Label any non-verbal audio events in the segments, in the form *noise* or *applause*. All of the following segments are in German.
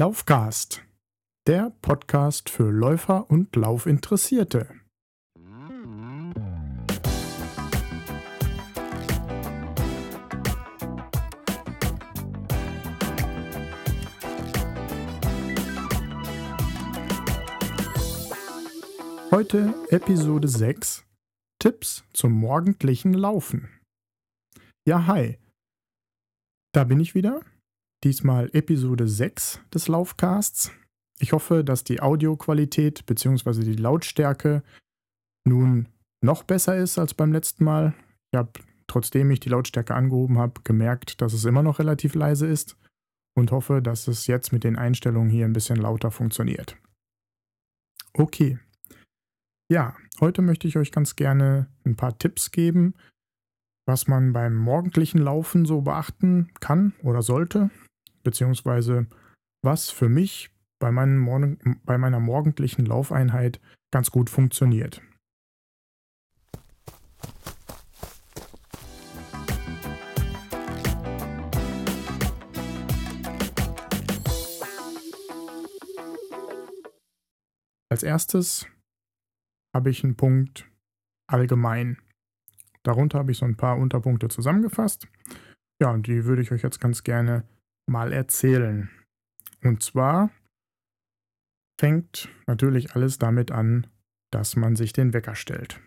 Laufcast, der Podcast für Läufer und Laufinteressierte. Heute Episode 6 Tipps zum morgendlichen Laufen. Ja, hi. Da bin ich wieder diesmal Episode 6 des Laufcasts. Ich hoffe, dass die Audioqualität bzw. die Lautstärke nun noch besser ist als beim letzten Mal. Ich habe, trotzdem ich die Lautstärke angehoben habe, gemerkt, dass es immer noch relativ leise ist und hoffe, dass es jetzt mit den Einstellungen hier ein bisschen lauter funktioniert. Okay. Ja, heute möchte ich euch ganz gerne ein paar Tipps geben, was man beim morgendlichen Laufen so beachten kann oder sollte, beziehungsweise was für mich bei, Morgen, bei meiner morgendlichen Laufeinheit ganz gut funktioniert. Als erstes habe ich einen Punkt allgemein. Darunter habe ich so ein paar Unterpunkte zusammengefasst. Ja, und die würde ich euch jetzt ganz gerne mal erzählen. Und zwar fängt natürlich alles damit an, dass man sich den Wecker stellt.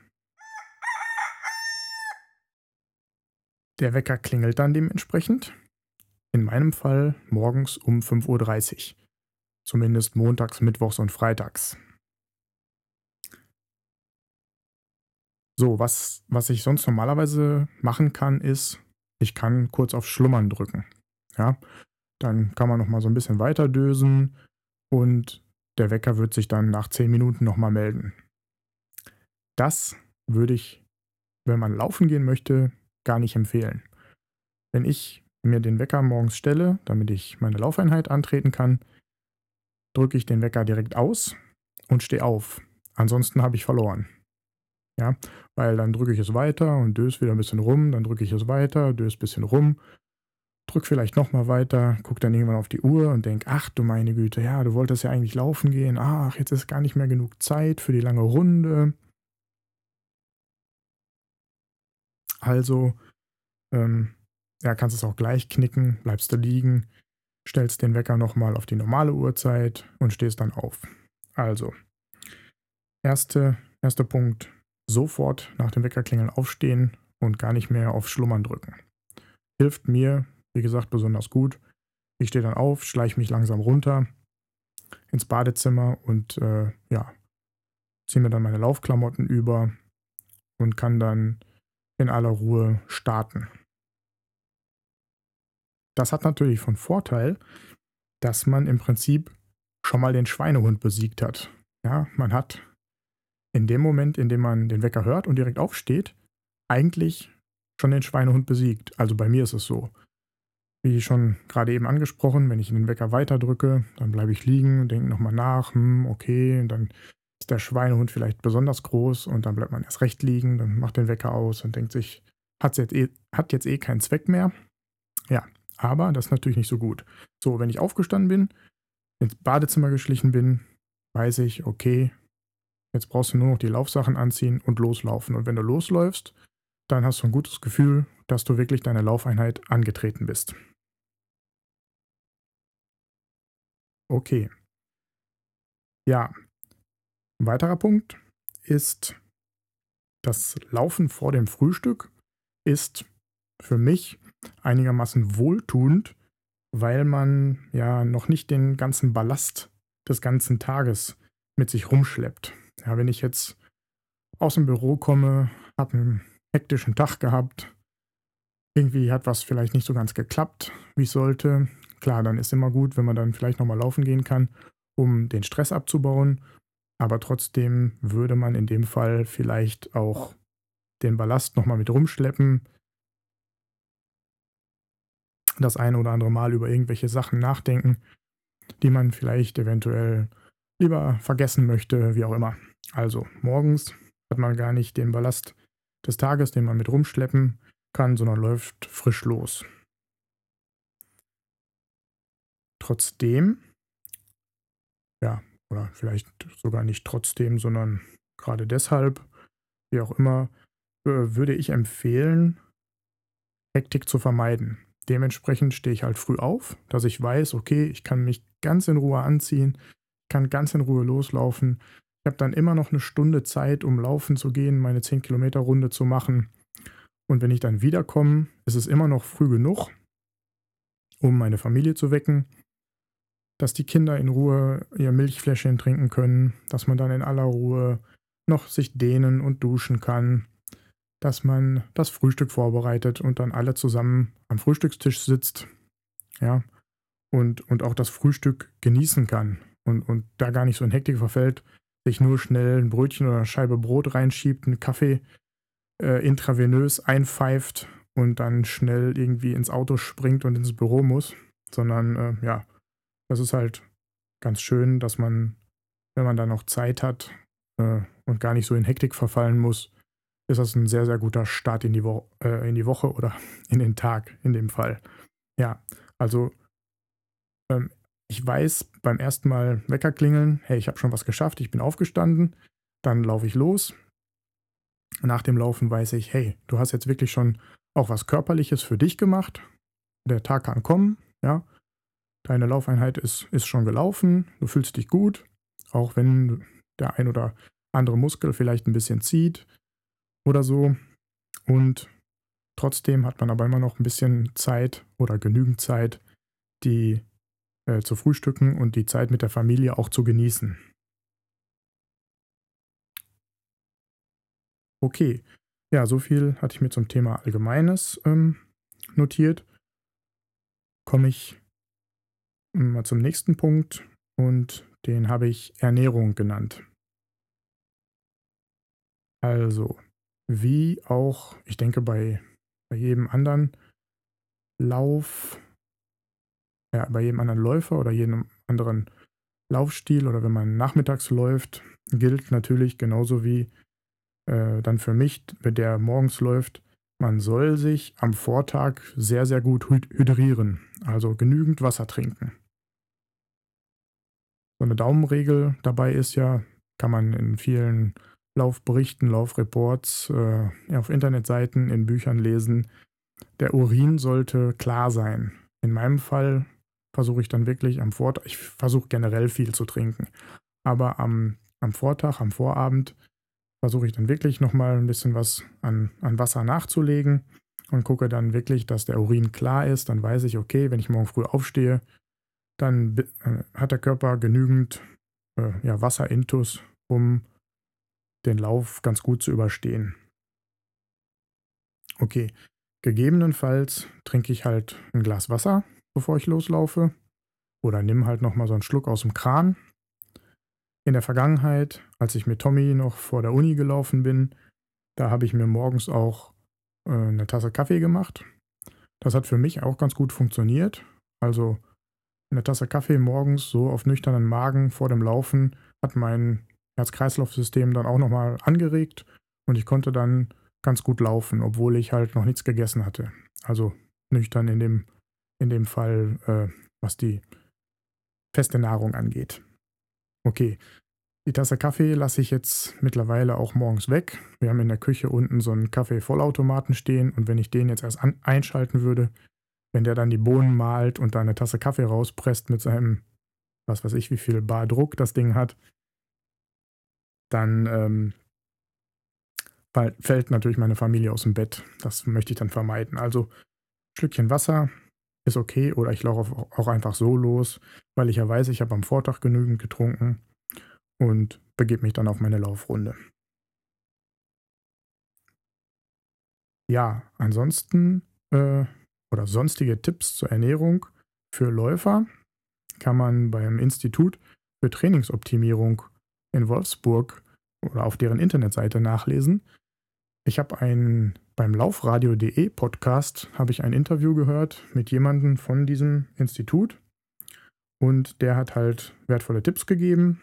Der Wecker klingelt dann dementsprechend. In meinem Fall morgens um 5.30 Uhr. Zumindest montags, mittwochs und freitags. So, was, was ich sonst normalerweise machen kann, ist, ich kann kurz auf Schlummern drücken. Ja, dann kann man noch mal so ein bisschen weiter dösen und der Wecker wird sich dann nach 10 Minuten noch mal melden. Das würde ich, wenn man laufen gehen möchte, gar nicht empfehlen. Wenn ich mir den Wecker morgens stelle, damit ich meine Laufeinheit antreten kann, drücke ich den Wecker direkt aus und stehe auf. Ansonsten habe ich verloren. Ja, weil dann drücke ich es weiter und döse wieder ein bisschen rum, dann drücke ich es weiter, döse ein bisschen rum drück vielleicht nochmal weiter, guck dann irgendwann auf die Uhr und denk, ach du meine Güte, ja, du wolltest ja eigentlich laufen gehen, ach, jetzt ist gar nicht mehr genug Zeit für die lange Runde. Also, ähm, ja, kannst es auch gleich knicken, bleibst du liegen, stellst den Wecker nochmal auf die normale Uhrzeit und stehst dann auf. Also, erste, erster Punkt, sofort nach dem Weckerklingeln aufstehen und gar nicht mehr auf Schlummern drücken. Hilft mir wie gesagt, besonders gut. Ich stehe dann auf, schleiche mich langsam runter ins Badezimmer und äh, ja, ziehe mir dann meine Laufklamotten über und kann dann in aller Ruhe starten. Das hat natürlich von Vorteil, dass man im Prinzip schon mal den Schweinehund besiegt hat. Ja, man hat in dem Moment, in dem man den Wecker hört und direkt aufsteht, eigentlich schon den Schweinehund besiegt. Also bei mir ist es so. Wie schon gerade eben angesprochen, wenn ich den Wecker weiter drücke, dann bleibe ich liegen und denke nochmal nach, hm, okay, und dann ist der Schweinehund vielleicht besonders groß und dann bleibt man erst recht liegen, dann macht den Wecker aus und denkt sich, hat jetzt eh, hat jetzt eh keinen Zweck mehr. Ja, aber das ist natürlich nicht so gut. So, wenn ich aufgestanden bin, ins Badezimmer geschlichen bin, weiß ich, okay, jetzt brauchst du nur noch die Laufsachen anziehen und loslaufen. Und wenn du losläufst, dann hast du ein gutes Gefühl, dass du wirklich deine Laufeinheit angetreten bist. Okay. Ja, ein weiterer Punkt ist, das Laufen vor dem Frühstück ist für mich einigermaßen wohltuend, weil man ja noch nicht den ganzen Ballast des ganzen Tages mit sich rumschleppt. Ja, wenn ich jetzt aus dem Büro komme, habe einen hektischen Tag gehabt, irgendwie hat was vielleicht nicht so ganz geklappt, wie es sollte, Klar, dann ist immer gut, wenn man dann vielleicht nochmal laufen gehen kann, um den Stress abzubauen. Aber trotzdem würde man in dem Fall vielleicht auch den Ballast nochmal mit rumschleppen. Das eine oder andere Mal über irgendwelche Sachen nachdenken, die man vielleicht eventuell lieber vergessen möchte, wie auch immer. Also morgens hat man gar nicht den Ballast des Tages, den man mit rumschleppen kann, sondern läuft frisch los. Trotzdem ja, oder vielleicht sogar nicht trotzdem, sondern gerade deshalb, wie auch immer, äh, würde ich empfehlen, Hektik zu vermeiden. Dementsprechend stehe ich halt früh auf, dass ich weiß, okay, ich kann mich ganz in Ruhe anziehen, kann ganz in Ruhe loslaufen. Ich habe dann immer noch eine Stunde Zeit, um laufen zu gehen, meine 10 Kilometer Runde zu machen. Und wenn ich dann wiederkomme, ist es immer noch früh genug, um meine Familie zu wecken, dass die Kinder in Ruhe ihr Milchfläschchen trinken können, dass man dann in aller Ruhe noch sich dehnen und duschen kann, dass man das Frühstück vorbereitet und dann alle zusammen am Frühstückstisch sitzt, ja, und, und auch das Frühstück genießen kann und, und da gar nicht so in Hektik verfällt, sich nur schnell ein Brötchen oder eine Scheibe Brot reinschiebt, einen Kaffee äh, intravenös einpfeift und dann schnell irgendwie ins Auto springt und ins Büro muss, sondern äh, ja, das ist halt ganz schön, dass man, wenn man da noch Zeit hat äh, und gar nicht so in Hektik verfallen muss, ist das ein sehr, sehr guter Start in die, Wo äh, in die Woche oder *laughs* in den Tag in dem Fall. Ja, also ähm, ich weiß beim ersten Mal Wecker klingeln, hey, ich habe schon was geschafft, ich bin aufgestanden, dann laufe ich los. Nach dem Laufen weiß ich, hey, du hast jetzt wirklich schon auch was Körperliches für dich gemacht. Der Tag kann kommen, ja. Deine Laufeinheit ist, ist schon gelaufen, du fühlst dich gut, auch wenn der ein oder andere Muskel vielleicht ein bisschen zieht, oder so. Und trotzdem hat man aber immer noch ein bisschen Zeit oder genügend Zeit, die äh, zu frühstücken und die Zeit mit der Familie auch zu genießen. Okay, ja, so viel hatte ich mir zum Thema Allgemeines ähm, notiert. Komme ich mal zum nächsten Punkt und den habe ich Ernährung genannt. Also, wie auch, ich denke, bei, bei jedem anderen Lauf, ja, bei jedem anderen Läufer oder jedem anderen Laufstil oder wenn man nachmittags läuft, gilt natürlich genauso wie äh, dann für mich, der morgens läuft, man soll sich am Vortag sehr, sehr gut hydrieren, also genügend Wasser trinken. So eine Daumenregel dabei ist ja, kann man in vielen Laufberichten, Laufreports, äh, auf Internetseiten, in Büchern lesen. Der Urin sollte klar sein. In meinem Fall versuche ich dann wirklich am Vortag, ich versuche generell viel zu trinken, aber am, am Vortag, am Vorabend versuche ich dann wirklich nochmal ein bisschen was an, an Wasser nachzulegen und gucke dann wirklich, dass der Urin klar ist. Dann weiß ich, okay, wenn ich morgen früh aufstehe, dann äh, hat der Körper genügend äh, ja, Wasserintus, um den Lauf ganz gut zu überstehen. Okay, gegebenenfalls trinke ich halt ein Glas Wasser, bevor ich loslaufe. Oder nimm halt nochmal so einen Schluck aus dem Kran. In der Vergangenheit, als ich mit Tommy noch vor der Uni gelaufen bin, da habe ich mir morgens auch äh, eine Tasse Kaffee gemacht. Das hat für mich auch ganz gut funktioniert. Also eine Tasse Kaffee morgens so auf nüchternen Magen vor dem Laufen hat mein Herz-Kreislauf-System dann auch nochmal angeregt und ich konnte dann ganz gut laufen, obwohl ich halt noch nichts gegessen hatte. Also nüchtern in dem, in dem Fall, äh, was die feste Nahrung angeht. Okay, die Tasse Kaffee lasse ich jetzt mittlerweile auch morgens weg. Wir haben in der Küche unten so einen Kaffee-Vollautomaten stehen und wenn ich den jetzt erst einschalten würde, wenn der dann die Bohnen malt und da eine Tasse Kaffee rauspresst mit seinem, was weiß ich, wie viel Bar Druck das Ding hat, dann ähm, fällt natürlich meine Familie aus dem Bett. Das möchte ich dann vermeiden. Also Schlückchen Wasser ist okay oder ich laufe auch einfach so los, weil ich ja weiß, ich habe am Vortag genügend getrunken und begebe mich dann auf meine Laufrunde. Ja, ansonsten äh, oder sonstige Tipps zur Ernährung für Läufer kann man beim Institut für Trainingsoptimierung in Wolfsburg oder auf deren Internetseite nachlesen. Ich habe ein beim Laufradio.de Podcast habe ich ein Interview gehört mit jemandem von diesem Institut und der hat halt wertvolle Tipps gegeben,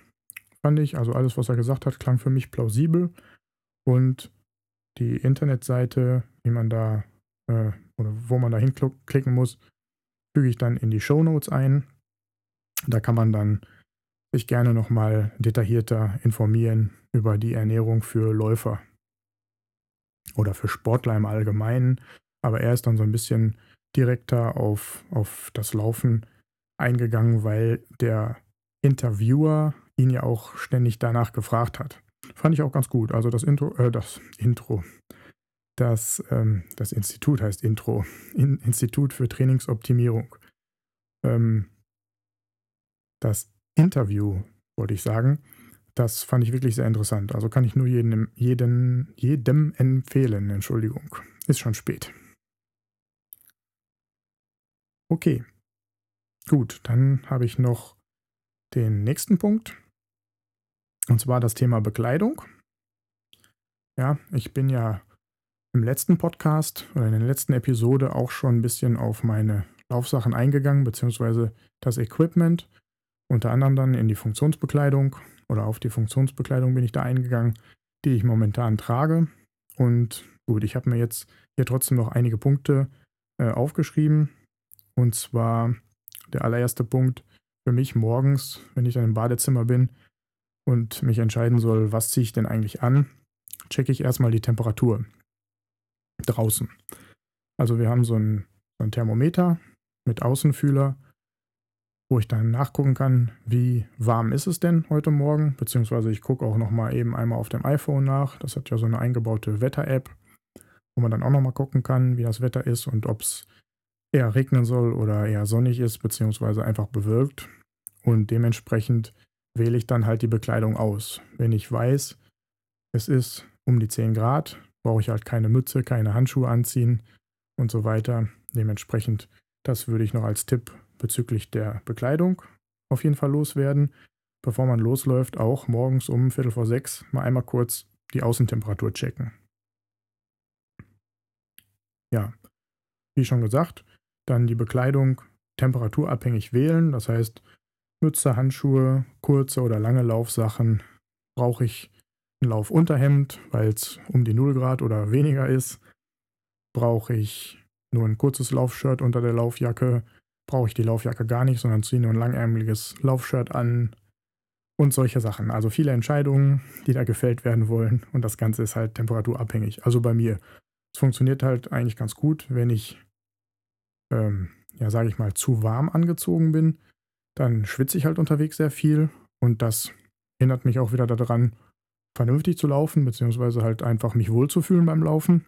fand ich. Also alles, was er gesagt hat, klang für mich plausibel und die Internetseite, wie man da äh, oder wo man da hinklicken muss, füge ich dann in die Show Notes ein. Da kann man dann sich gerne nochmal detaillierter informieren über die Ernährung für Läufer oder für Sportler im Allgemeinen. Aber er ist dann so ein bisschen direkter auf, auf das Laufen eingegangen, weil der Interviewer ihn ja auch ständig danach gefragt hat. Fand ich auch ganz gut. Also das Intro, äh, das Intro, das, ähm, das Institut heißt Intro, In Institut für Trainingsoptimierung. Ähm, das Interview, wollte ich sagen, das fand ich wirklich sehr interessant. Also kann ich nur jedem, jedem, jedem empfehlen. Entschuldigung, ist schon spät. Okay, gut, dann habe ich noch den nächsten Punkt. Und zwar das Thema Bekleidung. Ja, ich bin ja im letzten Podcast oder in der letzten Episode auch schon ein bisschen auf meine Laufsachen eingegangen, beziehungsweise das Equipment. Unter anderem dann in die Funktionsbekleidung oder auf die Funktionsbekleidung bin ich da eingegangen, die ich momentan trage. Und gut, ich habe mir jetzt hier trotzdem noch einige Punkte äh, aufgeschrieben. Und zwar der allererste Punkt für mich morgens, wenn ich dann im Badezimmer bin und mich entscheiden soll, was ziehe ich denn eigentlich an, checke ich erstmal die Temperatur draußen. Also wir haben so ein, so ein Thermometer mit Außenfühler, wo ich dann nachgucken kann, wie warm ist es denn heute Morgen, beziehungsweise ich gucke auch nochmal eben einmal auf dem iPhone nach. Das hat ja so eine eingebaute Wetter-App, wo man dann auch nochmal gucken kann, wie das Wetter ist und ob es eher regnen soll oder eher sonnig ist, beziehungsweise einfach bewölkt. Und dementsprechend wähle ich dann halt die Bekleidung aus. Wenn ich weiß, es ist um die 10 Grad, brauche ich halt keine Mütze, keine Handschuhe anziehen und so weiter. Dementsprechend, das würde ich noch als Tipp bezüglich der Bekleidung auf jeden Fall loswerden. Bevor man losläuft, auch morgens um Viertel vor sechs mal einmal kurz die Außentemperatur checken. Ja, wie schon gesagt, dann die Bekleidung temperaturabhängig wählen. Das heißt, Mütze, Handschuhe, kurze oder lange Laufsachen brauche ich Laufunterhemd, weil es um die 0 Grad oder weniger ist. Brauche ich nur ein kurzes Laufshirt unter der Laufjacke. Brauche ich die Laufjacke gar nicht, sondern ziehe nur ein langärmeliges Laufshirt an. Und solche Sachen. Also viele Entscheidungen, die da gefällt werden wollen. Und das Ganze ist halt temperaturabhängig. Also bei mir. Es funktioniert halt eigentlich ganz gut, wenn ich, ähm, ja, sage ich mal, zu warm angezogen bin. Dann schwitze ich halt unterwegs sehr viel. Und das hindert mich auch wieder daran, vernünftig zu laufen, beziehungsweise halt einfach mich wohlzufühlen beim Laufen.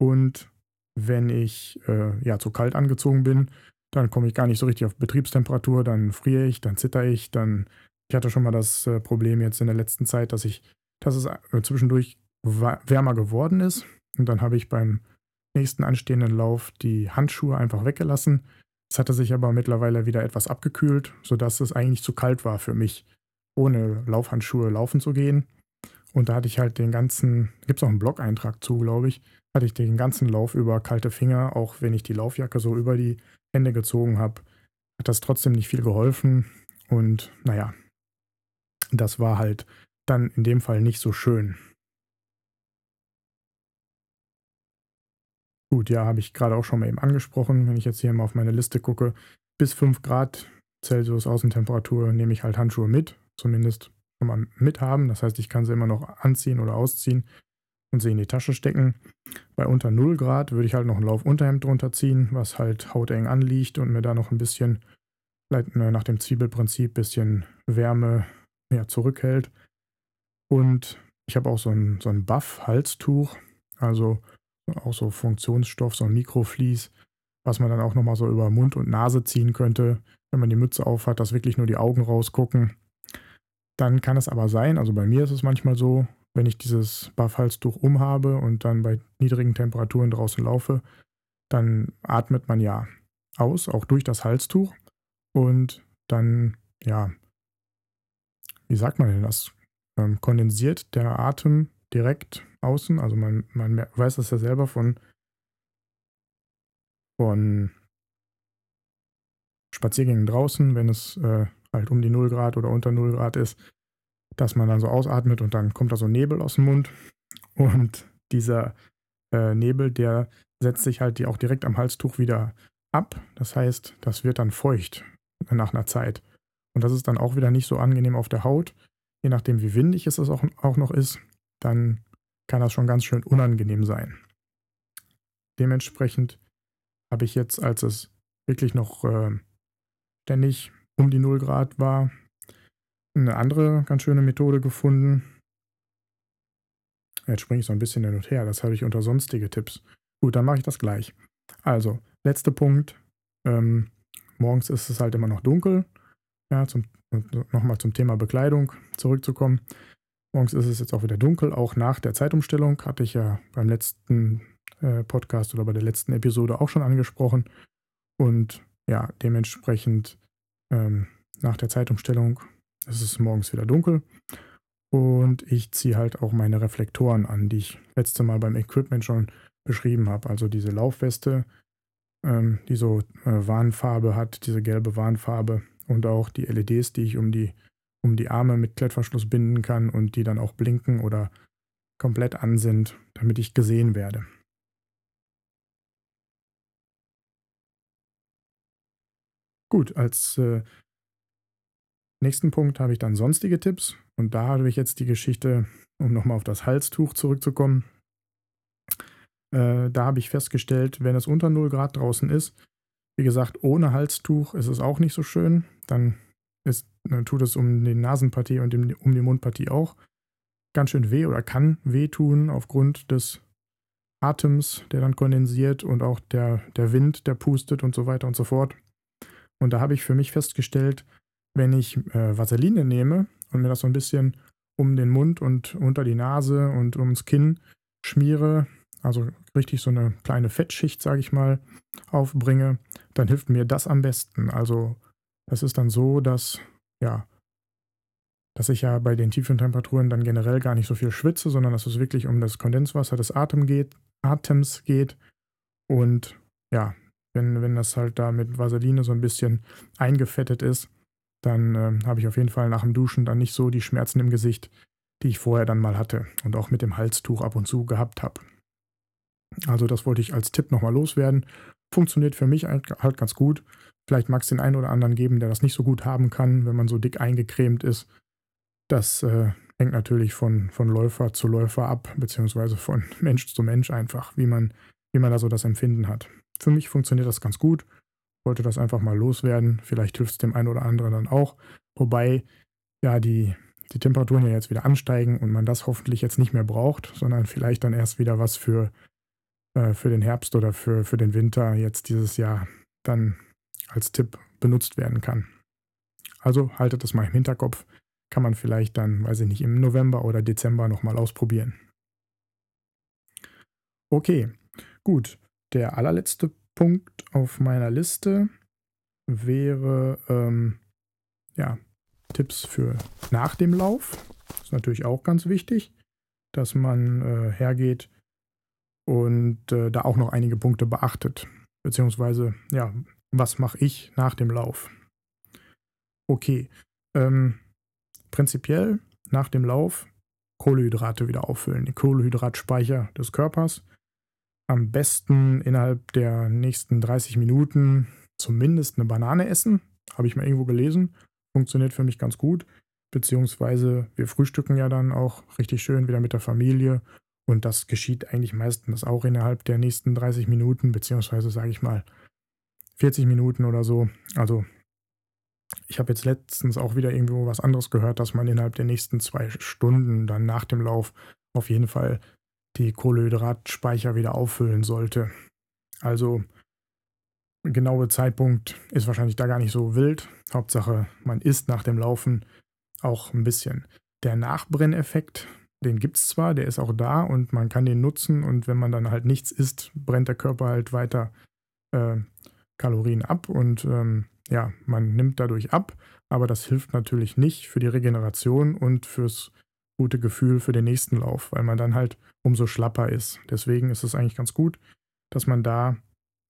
Und wenn ich äh, ja zu kalt angezogen bin, dann komme ich gar nicht so richtig auf Betriebstemperatur, dann friere ich, dann zitter ich, dann. Ich hatte schon mal das äh, Problem jetzt in der letzten Zeit, dass ich, dass es äh, zwischendurch wärmer geworden ist. Und dann habe ich beim nächsten anstehenden Lauf die Handschuhe einfach weggelassen. Es hatte sich aber mittlerweile wieder etwas abgekühlt, sodass es eigentlich zu kalt war für mich, ohne Laufhandschuhe laufen zu gehen. Und da hatte ich halt den ganzen, gibt es auch einen Blog-Eintrag zu, glaube ich, hatte ich den ganzen Lauf über kalte Finger, auch wenn ich die Laufjacke so über die Hände gezogen habe, hat das trotzdem nicht viel geholfen. Und naja, das war halt dann in dem Fall nicht so schön. Gut, ja, habe ich gerade auch schon mal eben angesprochen. Wenn ich jetzt hier mal auf meine Liste gucke, bis 5 Grad Celsius Außentemperatur nehme ich halt Handschuhe mit, zumindest schon mal mithaben. Das heißt, ich kann sie immer noch anziehen oder ausziehen und sie in die Tasche stecken. Bei unter 0 Grad würde ich halt noch ein Laufunterhemd drunter ziehen, was halt hauteng anliegt und mir da noch ein bisschen, vielleicht nach dem Zwiebelprinzip, bisschen Wärme ja, zurückhält. Und ich habe auch so ein, so ein Buff-Halstuch, also auch so Funktionsstoff, so ein Mikroflies, was man dann auch nochmal so über Mund und Nase ziehen könnte, wenn man die Mütze aufhat, dass wirklich nur die Augen rausgucken. Dann kann es aber sein, also bei mir ist es manchmal so, wenn ich dieses Buff-Halstuch umhabe und dann bei niedrigen Temperaturen draußen laufe, dann atmet man ja aus, auch durch das Halstuch. Und dann, ja, wie sagt man denn das? Ähm, kondensiert der Atem direkt außen. Also man, man weiß das ja selber von, von Spaziergängen draußen, wenn es äh, halt um die 0 Grad oder unter 0 Grad ist, dass man dann so ausatmet und dann kommt da so Nebel aus dem Mund. Und dieser äh, Nebel, der setzt sich halt die auch direkt am Halstuch wieder ab. Das heißt, das wird dann feucht nach einer Zeit. Und das ist dann auch wieder nicht so angenehm auf der Haut. Je nachdem, wie windig es auch, auch noch ist, dann kann das schon ganz schön unangenehm sein. Dementsprechend habe ich jetzt, als es wirklich noch äh, ständig um die 0 Grad war, eine andere ganz schöne Methode gefunden. Jetzt springe ich so ein bisschen hin und her, das habe ich unter sonstige Tipps. Gut, dann mache ich das gleich. Also, letzter Punkt. Ähm, morgens ist es halt immer noch dunkel. Ja, nochmal zum Thema Bekleidung zurückzukommen. Morgens ist es jetzt auch wieder dunkel, auch nach der Zeitumstellung. Hatte ich ja beim letzten äh, Podcast oder bei der letzten Episode auch schon angesprochen. Und ja, dementsprechend ähm, nach der Zeitumstellung ist es morgens wieder dunkel. Und ich ziehe halt auch meine Reflektoren an, die ich letzte Mal beim Equipment schon beschrieben habe. Also diese Laufweste, ähm, die so äh, Warnfarbe hat, diese gelbe Warnfarbe und auch die LEDs, die ich um die, um die Arme mit Klettverschluss binden kann und die dann auch blinken oder komplett an sind, damit ich gesehen werde. Gut, als äh, nächsten Punkt habe ich dann sonstige Tipps und da habe ich jetzt die Geschichte, um nochmal auf das Halstuch zurückzukommen. Äh, da habe ich festgestellt, wenn es unter 0 Grad draußen ist, wie gesagt, ohne Halstuch ist es auch nicht so schön. Dann ist, äh, tut es um die Nasenpartie und um die Mundpartie auch ganz schön weh oder kann wehtun aufgrund des Atems, der dann kondensiert und auch der, der Wind, der pustet und so weiter und so fort. Und da habe ich für mich festgestellt, wenn ich äh, Vaseline nehme und mir das so ein bisschen um den Mund und unter die Nase und ums Kinn schmiere, also richtig so eine kleine Fettschicht, sage ich mal, aufbringe, dann hilft mir das am besten. Also es ist dann so, dass, ja, dass ich ja bei den tiefen Temperaturen dann generell gar nicht so viel schwitze, sondern dass es wirklich um das Kondenswasser des Atem geht, Atems geht. Und ja, wenn, wenn das halt da mit Vaseline so ein bisschen eingefettet ist, dann äh, habe ich auf jeden Fall nach dem Duschen dann nicht so die Schmerzen im Gesicht, die ich vorher dann mal hatte und auch mit dem Halstuch ab und zu gehabt habe. Also das wollte ich als Tipp nochmal loswerden. Funktioniert für mich halt ganz gut. Vielleicht mag es den einen oder anderen geben, der das nicht so gut haben kann, wenn man so dick eingecremt ist. Das äh, hängt natürlich von, von Läufer zu Läufer ab, beziehungsweise von *laughs* Mensch zu Mensch einfach, wie man, wie man da so das Empfinden hat. Für mich funktioniert das ganz gut. Wollte das einfach mal loswerden. Vielleicht hilft es dem einen oder anderen dann auch. Wobei ja die, die Temperaturen ja jetzt wieder ansteigen und man das hoffentlich jetzt nicht mehr braucht, sondern vielleicht dann erst wieder was für äh, für den Herbst oder für, für den Winter jetzt dieses Jahr dann als Tipp benutzt werden kann. Also haltet das mal im Hinterkopf. Kann man vielleicht dann, weiß ich nicht, im November oder Dezember nochmal ausprobieren. Okay, gut. Der allerletzte Punkt auf meiner Liste wäre ähm, ja, Tipps für nach dem Lauf. Ist natürlich auch ganz wichtig, dass man äh, hergeht und äh, da auch noch einige Punkte beachtet. Beziehungsweise, ja, was mache ich nach dem Lauf? Okay, ähm, prinzipiell nach dem Lauf Kohlenhydrate wieder auffüllen, die Kohlenhydratspeicher des Körpers. Am besten innerhalb der nächsten 30 Minuten zumindest eine Banane essen. Habe ich mal irgendwo gelesen. Funktioniert für mich ganz gut. Beziehungsweise wir frühstücken ja dann auch richtig schön wieder mit der Familie und das geschieht eigentlich meistens auch innerhalb der nächsten 30 Minuten, beziehungsweise sage ich mal 40 Minuten oder so. Also ich habe jetzt letztens auch wieder irgendwo was anderes gehört, dass man innerhalb der nächsten zwei Stunden dann nach dem Lauf auf jeden Fall die Kohlenhydratspeicher wieder auffüllen sollte. Also genaue Zeitpunkt ist wahrscheinlich da gar nicht so wild. Hauptsache, man isst nach dem Laufen auch ein bisschen. Der Nachbrenneffekt den gibt es zwar, der ist auch da und man kann den nutzen und wenn man dann halt nichts isst, brennt der Körper halt weiter äh, Kalorien ab und ähm, ja, man nimmt dadurch ab, aber das hilft natürlich nicht für die Regeneration und fürs gute Gefühl für den nächsten Lauf, weil man dann halt umso schlapper ist. Deswegen ist es eigentlich ganz gut, dass man da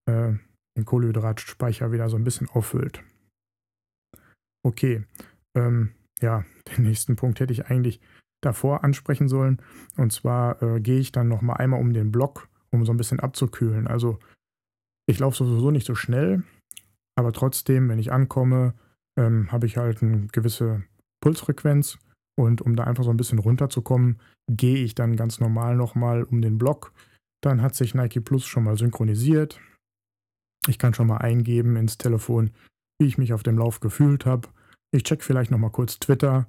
äh, den Kohlenhydratspeicher wieder so ein bisschen auffüllt. Okay, ähm, ja, *laughs* den nächsten Punkt hätte ich eigentlich davor ansprechen sollen. Und zwar äh, gehe ich dann nochmal einmal um den Block, um so ein bisschen abzukühlen. Also ich laufe sowieso nicht so schnell, aber trotzdem, wenn ich ankomme, ähm, habe ich halt eine gewisse Pulsfrequenz und um da einfach so ein bisschen runterzukommen, gehe ich dann ganz normal nochmal um den Block. Dann hat sich Nike Plus schon mal synchronisiert. Ich kann schon mal eingeben ins Telefon, wie ich mich auf dem Lauf gefühlt habe. Ich check vielleicht nochmal kurz Twitter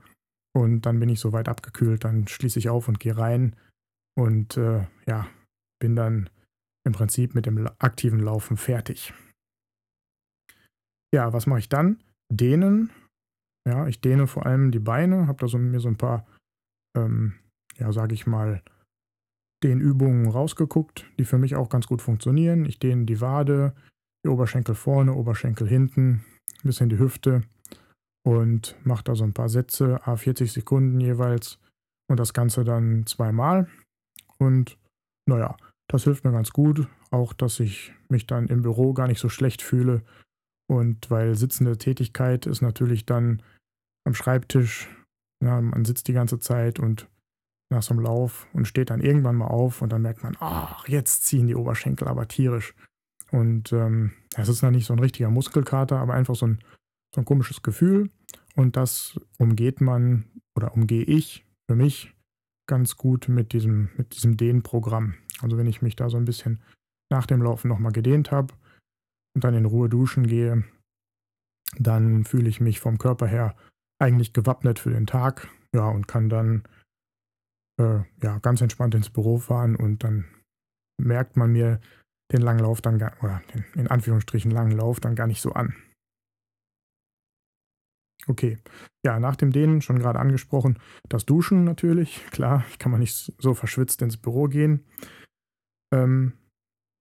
und dann bin ich so weit abgekühlt. Dann schließe ich auf und gehe rein und äh, ja, bin dann im Prinzip mit dem aktiven Laufen fertig. Ja, was mache ich dann? Dehnen. Ja, ich dehne vor allem die Beine, habe da so, mir so ein paar, ähm, ja, sage ich mal, Dehnübungen rausgeguckt, die für mich auch ganz gut funktionieren. Ich dehne die Wade, die Oberschenkel vorne, Oberschenkel hinten, ein bisschen die Hüfte und mache da so ein paar Sätze, a 40 Sekunden jeweils und das Ganze dann zweimal. Und naja, das hilft mir ganz gut, auch dass ich mich dann im Büro gar nicht so schlecht fühle. Und weil sitzende Tätigkeit ist natürlich dann am Schreibtisch, ja, man sitzt die ganze Zeit und nach so einem Lauf und steht dann irgendwann mal auf und dann merkt man, ach, jetzt ziehen die Oberschenkel aber tierisch. Und ähm, es ist dann nicht so ein richtiger Muskelkater, aber einfach so ein, so ein komisches Gefühl. Und das umgeht man oder umgehe ich für mich ganz gut mit diesem, mit diesem Dehnprogramm. Also wenn ich mich da so ein bisschen nach dem Laufen nochmal gedehnt habe und dann in Ruhe duschen gehe, dann fühle ich mich vom Körper her eigentlich gewappnet für den Tag. Ja, und kann dann äh, ja, ganz entspannt ins Büro fahren und dann merkt man mir den langen Lauf dann gar, oder den in Anführungsstrichen langen Lauf dann gar nicht so an. Okay. Ja, nach dem Dehnen schon gerade angesprochen, das Duschen natürlich. Klar, kann man nicht so verschwitzt ins Büro gehen. Ähm,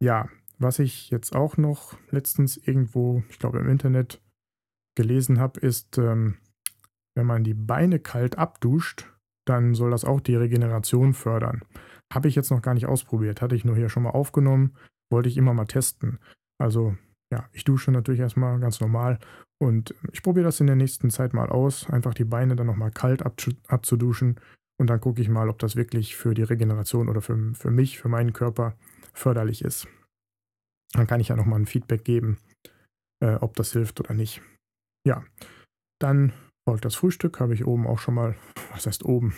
ja, was ich jetzt auch noch letztens irgendwo, ich glaube im Internet gelesen habe, ist, ähm, wenn man die Beine kalt abduscht, dann soll das auch die Regeneration fördern. Habe ich jetzt noch gar nicht ausprobiert, hatte ich nur hier schon mal aufgenommen, wollte ich immer mal testen. Also ja, ich dusche natürlich erstmal ganz normal und ich probiere das in der nächsten Zeit mal aus, einfach die Beine dann nochmal kalt abzuduschen und dann gucke ich mal, ob das wirklich für die Regeneration oder für, für mich, für meinen Körper förderlich ist. Dann kann ich ja nochmal ein Feedback geben, äh, ob das hilft oder nicht. Ja, dann folgt das Frühstück, habe ich oben auch schon mal, *laughs* was heißt oben,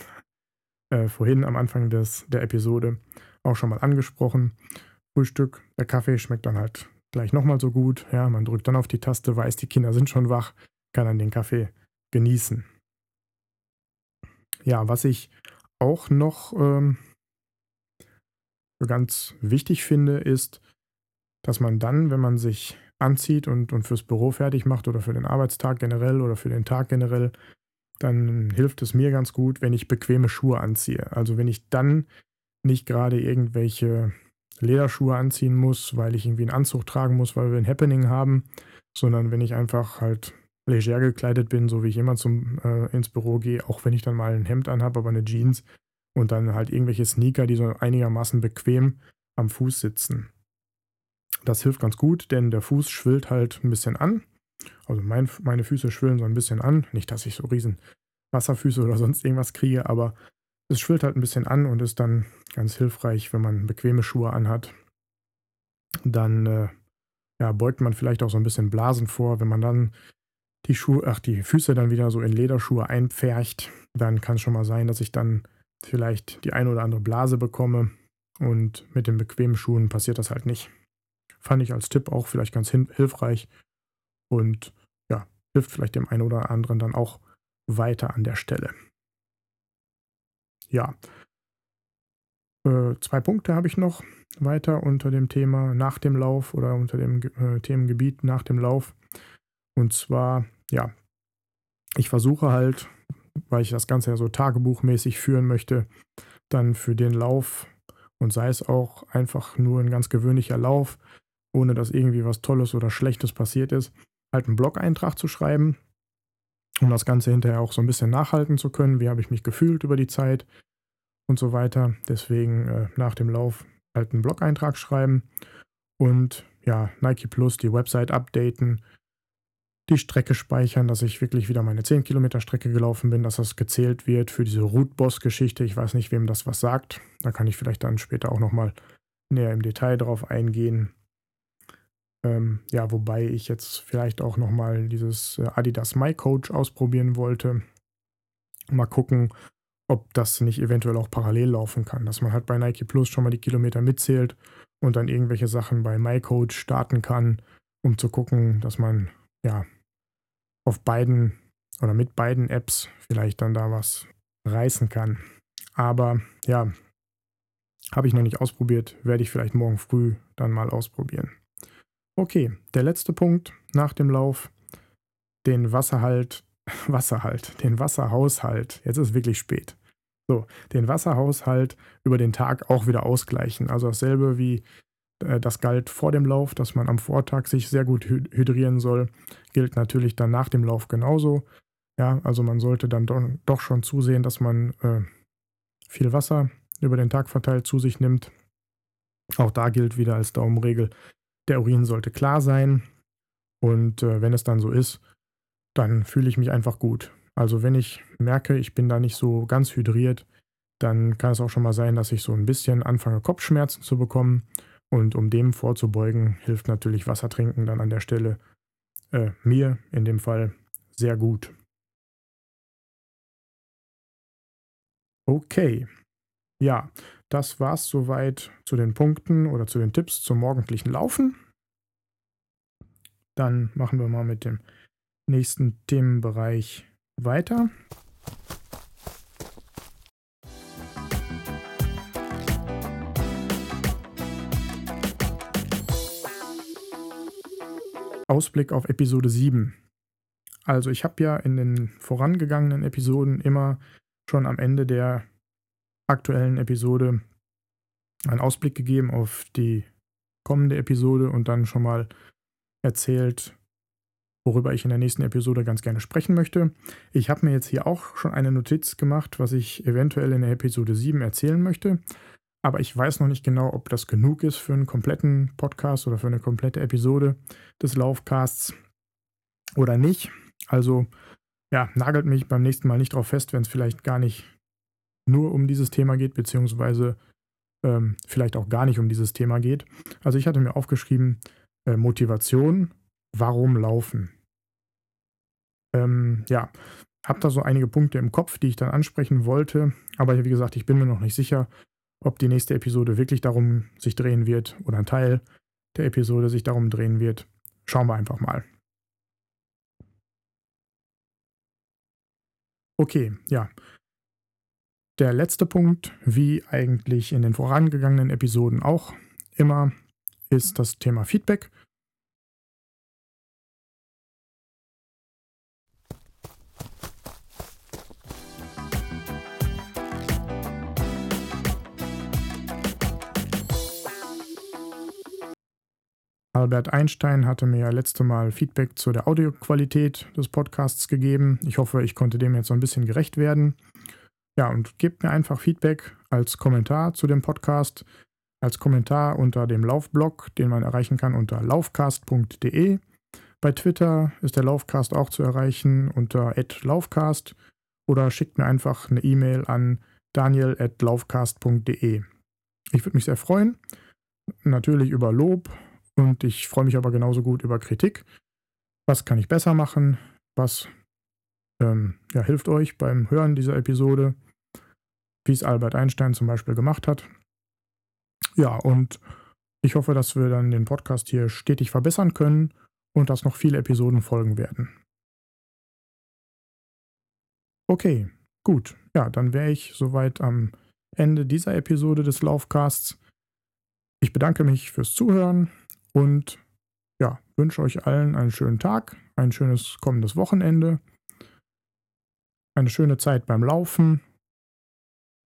äh, vorhin am Anfang des, der Episode auch schon mal angesprochen. Frühstück, der Kaffee schmeckt dann halt gleich nochmal so gut. Ja, man drückt dann auf die Taste, weiß, die Kinder sind schon wach, kann dann den Kaffee genießen. Ja, was ich auch noch ähm, ganz wichtig finde, ist, dass man dann, wenn man sich anzieht und, und fürs Büro fertig macht oder für den Arbeitstag generell oder für den Tag generell, dann hilft es mir ganz gut, wenn ich bequeme Schuhe anziehe. Also wenn ich dann nicht gerade irgendwelche Lederschuhe anziehen muss, weil ich irgendwie einen Anzug tragen muss, weil wir ein Happening haben, sondern wenn ich einfach halt leger gekleidet bin, so wie ich immer zum, äh, ins Büro gehe, auch wenn ich dann mal ein Hemd anhabe, aber eine Jeans und dann halt irgendwelche Sneaker, die so einigermaßen bequem am Fuß sitzen. Das hilft ganz gut, denn der Fuß schwillt halt ein bisschen an. Also mein, meine Füße schwillen so ein bisschen an. Nicht, dass ich so riesen Wasserfüße oder *laughs* sonst irgendwas kriege, aber es schwillt halt ein bisschen an und ist dann ganz hilfreich, wenn man bequeme Schuhe anhat. Dann äh, ja, beugt man vielleicht auch so ein bisschen Blasen vor. Wenn man dann die Schuhe, ach, die Füße dann wieder so in Lederschuhe einpfercht, dann kann es schon mal sein, dass ich dann vielleicht die eine oder andere Blase bekomme. Und mit den bequemen Schuhen passiert das halt nicht. Fand ich als Tipp auch vielleicht ganz hilfreich und ja, hilft vielleicht dem einen oder anderen dann auch weiter an der Stelle ja. Äh, zwei Punkte habe ich noch weiter unter dem Thema nach dem Lauf oder unter dem äh, Themengebiet nach dem Lauf. Und zwar, ja, ich versuche halt, weil ich das Ganze ja so tagebuchmäßig führen möchte, dann für den Lauf und sei es auch einfach nur ein ganz gewöhnlicher Lauf, ohne dass irgendwie was Tolles oder Schlechtes passiert ist, halt einen Blog-Eintrag zu schreiben, um das Ganze hinterher auch so ein bisschen nachhalten zu können. Wie habe ich mich gefühlt über die Zeit und so weiter. Deswegen äh, nach dem Lauf halt einen Blog-Eintrag schreiben und ja, Nike Plus die Website updaten, die Strecke speichern, dass ich wirklich wieder meine 10 Kilometer Strecke gelaufen bin, dass das gezählt wird für diese Root Boss Geschichte. Ich weiß nicht, wem das was sagt. Da kann ich vielleicht dann später auch nochmal näher im Detail drauf eingehen. Ähm, ja, wobei ich jetzt vielleicht auch nochmal dieses äh, Adidas My Coach ausprobieren wollte. Mal gucken, ob das nicht eventuell auch parallel laufen kann, dass man halt bei Nike Plus schon mal die Kilometer mitzählt und dann irgendwelche Sachen bei MyCoach starten kann, um zu gucken, dass man ja auf beiden oder mit beiden Apps vielleicht dann da was reißen kann. Aber ja, habe ich noch nicht ausprobiert, werde ich vielleicht morgen früh dann mal ausprobieren. Okay, der letzte Punkt nach dem Lauf, den Wasserhalt, *laughs* Wasserhalt, den Wasserhaushalt. Jetzt ist es wirklich spät. So, den Wasserhaushalt über den Tag auch wieder ausgleichen. Also dasselbe wie äh, das galt vor dem Lauf, dass man am Vortag sich sehr gut hydrieren soll, gilt natürlich dann nach dem Lauf genauso. Ja, also man sollte dann doch schon zusehen, dass man äh, viel Wasser über den Tag verteilt zu sich nimmt. Auch da gilt wieder als Daumenregel, der Urin sollte klar sein. Und äh, wenn es dann so ist, dann fühle ich mich einfach gut. Also wenn ich merke, ich bin da nicht so ganz hydriert, dann kann es auch schon mal sein, dass ich so ein bisschen anfange, Kopfschmerzen zu bekommen. Und um dem vorzubeugen, hilft natürlich Wasser trinken dann an der Stelle äh, mir in dem Fall sehr gut. Okay, ja, das war's soweit zu den Punkten oder zu den Tipps zum morgendlichen Laufen. Dann machen wir mal mit dem nächsten Themenbereich weiter. Ausblick auf Episode 7. Also ich habe ja in den vorangegangenen Episoden immer schon am Ende der aktuellen Episode einen Ausblick gegeben auf die kommende Episode und dann schon mal erzählt, worüber ich in der nächsten Episode ganz gerne sprechen möchte. Ich habe mir jetzt hier auch schon eine Notiz gemacht, was ich eventuell in der Episode 7 erzählen möchte. Aber ich weiß noch nicht genau, ob das genug ist für einen kompletten Podcast oder für eine komplette Episode des Laufcasts oder nicht. Also ja, nagelt mich beim nächsten Mal nicht drauf fest, wenn es vielleicht gar nicht nur um dieses Thema geht, beziehungsweise ähm, vielleicht auch gar nicht um dieses Thema geht. Also ich hatte mir aufgeschrieben, äh, Motivation Warum laufen? Ähm, ja, habe da so einige Punkte im Kopf, die ich dann ansprechen wollte. Aber wie gesagt, ich bin mir noch nicht sicher, ob die nächste Episode wirklich darum sich drehen wird oder ein Teil der Episode sich darum drehen wird. Schauen wir einfach mal. Okay, ja. Der letzte Punkt, wie eigentlich in den vorangegangenen Episoden auch immer, ist das Thema Feedback. Albert Einstein hatte mir ja letzte Mal Feedback zu der Audioqualität des Podcasts gegeben. Ich hoffe, ich konnte dem jetzt so ein bisschen gerecht werden. Ja, und gebt mir einfach Feedback als Kommentar zu dem Podcast, als Kommentar unter dem Laufblog, den man erreichen kann unter laufcast.de. Bei Twitter ist der Laufcast auch zu erreichen unter @laufcast oder schickt mir einfach eine E-Mail an daniel@laufcast.de. Ich würde mich sehr freuen, natürlich über Lob und ich freue mich aber genauso gut über Kritik. Was kann ich besser machen? Was ähm, ja, hilft euch beim Hören dieser Episode? Wie es Albert Einstein zum Beispiel gemacht hat. Ja, und ich hoffe, dass wir dann den Podcast hier stetig verbessern können und dass noch viele Episoden folgen werden. Okay, gut. Ja, dann wäre ich soweit am Ende dieser Episode des Laufcasts. Ich bedanke mich fürs Zuhören und ja, wünsche euch allen einen schönen Tag, ein schönes kommendes Wochenende, eine schöne Zeit beim Laufen.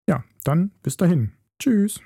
Ja, dann bis dahin. Tschüss.